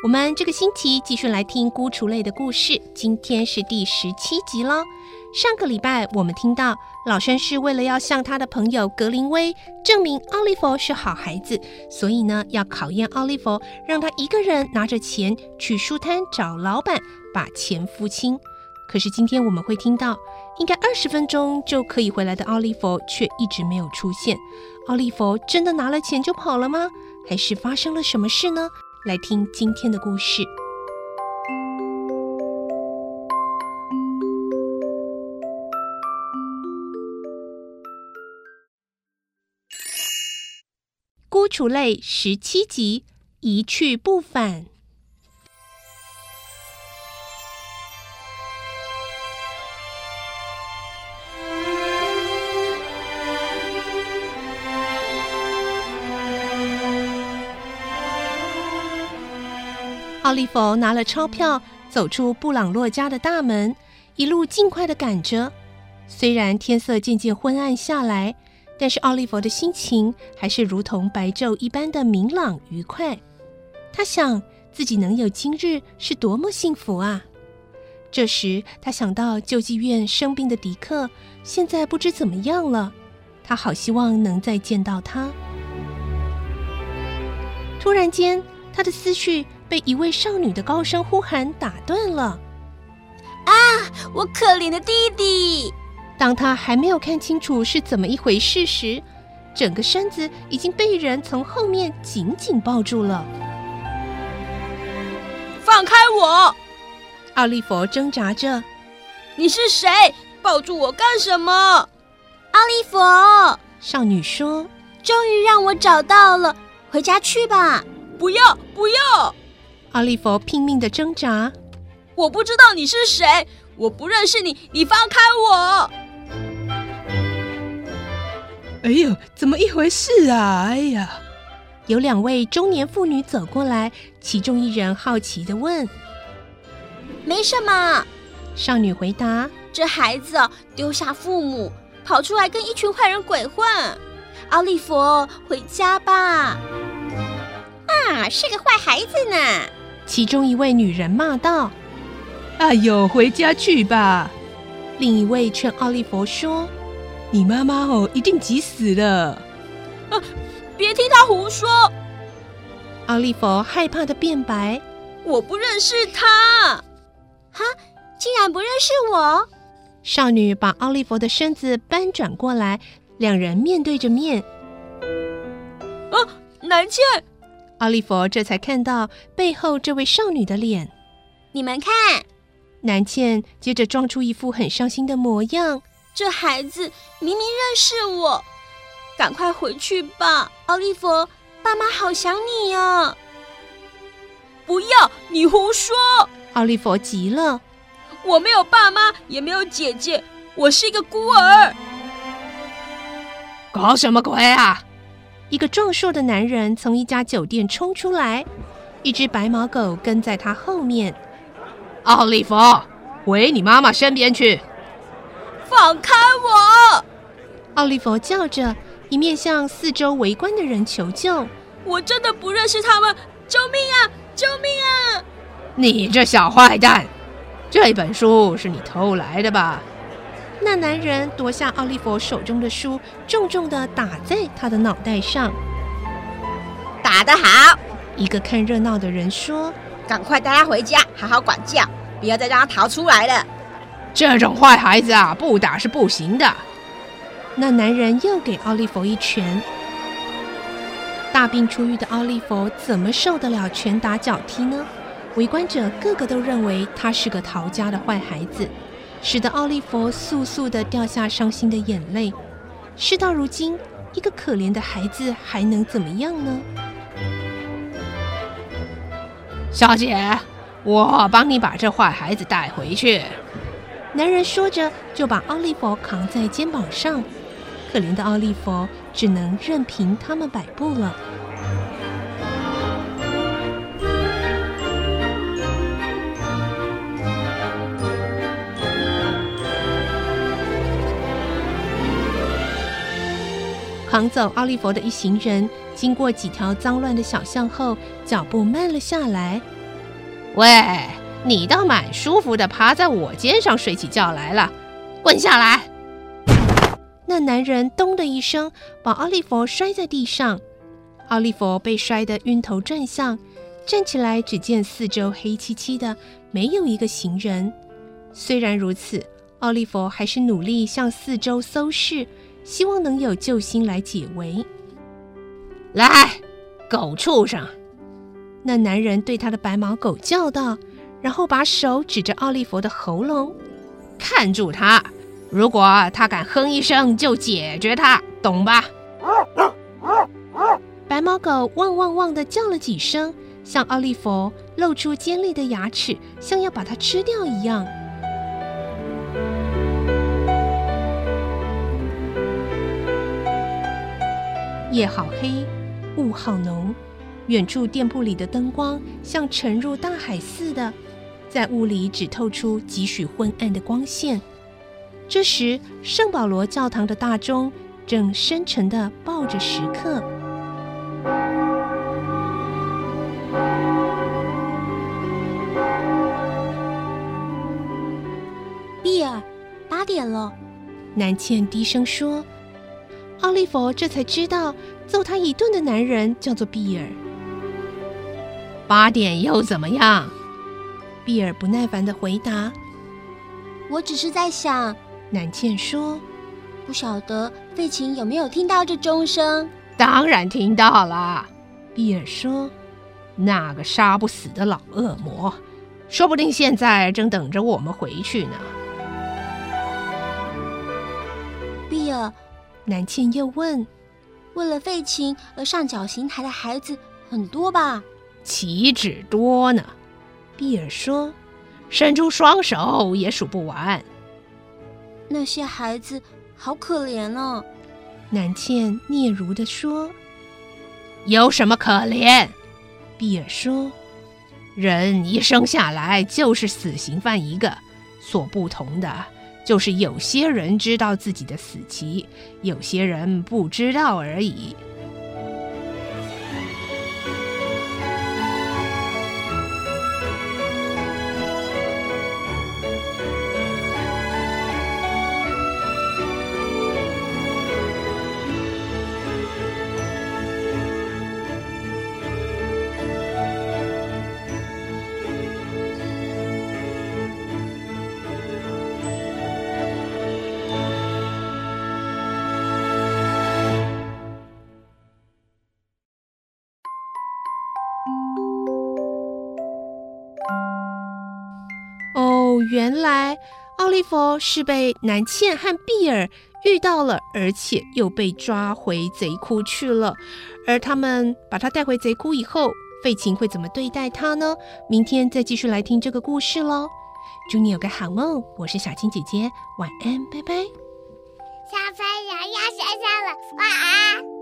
我们这个星期继续来听孤雏类的故事，今天是第十七集喽。上个礼拜我们听到老绅士为了要向他的朋友格林威证明奥利弗是好孩子，所以呢要考验奥利弗，让他一个人拿着钱去书摊找老板把钱付清。可是今天我们会听到，应该二十分钟就可以回来的奥利弗却一直没有出现。奥利弗真的拿了钱就跑了吗？还是发生了什么事呢？来听今天的故事。孤雏类十七集，一去不返。奥利弗拿了钞票，走出布朗洛家的大门，一路尽快的赶着。虽然天色渐渐昏暗下来，但是奥利弗的心情还是如同白昼一般的明朗愉快。他想自己能有今日是多么幸福啊！这时，他想到救济院生病的迪克，现在不知怎么样了。他好希望能再见到他。突然间，他的思绪。被一位少女的高声呼喊打断了。啊，我可怜的弟弟！当他还没有看清楚是怎么一回事时，整个身子已经被人从后面紧紧抱住了。放开我！奥利弗挣扎着。你是谁？抱住我干什么？奥利弗，少女说：“终于让我找到了，回家去吧。”不要，不要！奥利弗拼命的挣扎，我不知道你是谁，我不认识你，你放开我！哎呦，怎么一回事啊？哎呀，有两位中年妇女走过来，其中一人好奇的问：“没什么。”少女回答：“这孩子丢下父母，跑出来跟一群坏人鬼混。奥利弗，回家吧。”啊，是个坏孩子呢！其中一位女人骂道：“哎呦，回家去吧！”另一位劝奥利弗说：“你妈妈哦，一定急死了。”啊，别听他胡说！奥利弗害怕的辩白：“我不认识他。”哈，竟然不认识我！少女把奥利弗的身子搬转过来，两人面对着面。啊，南茜！奥利弗这才看到背后这位少女的脸。你们看，南茜接着装出一副很伤心的模样。这孩子明明认识我，赶快回去吧，奥利弗，爸妈好想你呀！不要，你胡说！奥利弗急了。我没有爸妈，也没有姐姐，我是一个孤儿。搞什么鬼啊！一个壮硕的男人从一家酒店冲出来，一只白毛狗跟在他后面。奥利弗，回你妈妈身边去！放开我！奥利弗叫着，一面向四周围观的人求救。我真的不认识他们！救命啊！救命啊！你这小坏蛋，这本书是你偷来的吧？那男人夺下奥利弗手中的书，重重地打在他的脑袋上。打得好！一个看热闹的人说：“赶快带他回家，好好管教。”不要再让他逃出来了。这种坏孩子啊，不打是不行的。那男人又给奥利弗一拳。大病初愈的奥利弗怎么受得了拳打脚踢呢？围观者个个都认为他是个逃家的坏孩子，使得奥利弗簌簌地掉下伤心的眼泪。事到如今，一个可怜的孩子还能怎么样呢？小姐，我帮你把这坏孩子带回去。男人说着，就把奥利弗扛在肩膀上。可怜的奥利弗只能任凭他们摆布了。扛走奥利弗的一行人，经过几条脏乱的小巷后，脚步慢了下来。喂，你倒蛮舒服的，趴在我肩上睡起觉来了，滚下来！那男人咚的一声，把奥利弗摔在地上。奥利弗被摔得晕头转向，站起来只见四周黑漆漆的，没有一个行人。虽然如此，奥利弗还是努力向四周搜视。希望能有救星来解围。来，狗畜生！那男人对他的白毛狗叫道，然后把手指着奥利弗的喉咙，看住他，如果他敢哼一声，就解决他，懂吧？白毛狗汪汪汪的叫了几声，向奥利弗露出尖利的牙齿，像要把它吃掉一样。夜好黑，雾好浓，远处店铺里的灯光像沉入大海似的，在雾里只透出几许昏暗的光线。这时，圣保罗教堂的大钟正深沉地抱着时刻。比尔，八点了。南茜低声说。奥利弗这才知道，揍他一顿的男人叫做比尔。八点又怎么样？比尔不耐烦的回答：“我只是在想。”南茜说：“不晓得费琴有没有听到这钟声？”“当然听到了。”比尔说：“那个杀不死的老恶魔，说不定现在正等着我们回去呢。”南茜又问：“为了废琴而上绞刑台的孩子很多吧？”“岂止多呢。”比尔说，“伸出双手也数不完。”“那些孩子好可怜哦。”南茜嗫嚅地说。“有什么可怜？”比尔说，“人一生下来就是死刑犯一个，所不同的。”就是有些人知道自己的死期，有些人不知道而已。原来奥利弗是被南茜和比尔遇到了，而且又被抓回贼窟去了。而他们把他带回贼窟以后，费琴会怎么对待他呢？明天再继续来听这个故事喽。祝你有个好梦，我是小青姐姐，晚安，拜拜。小朋友要睡觉了，晚安。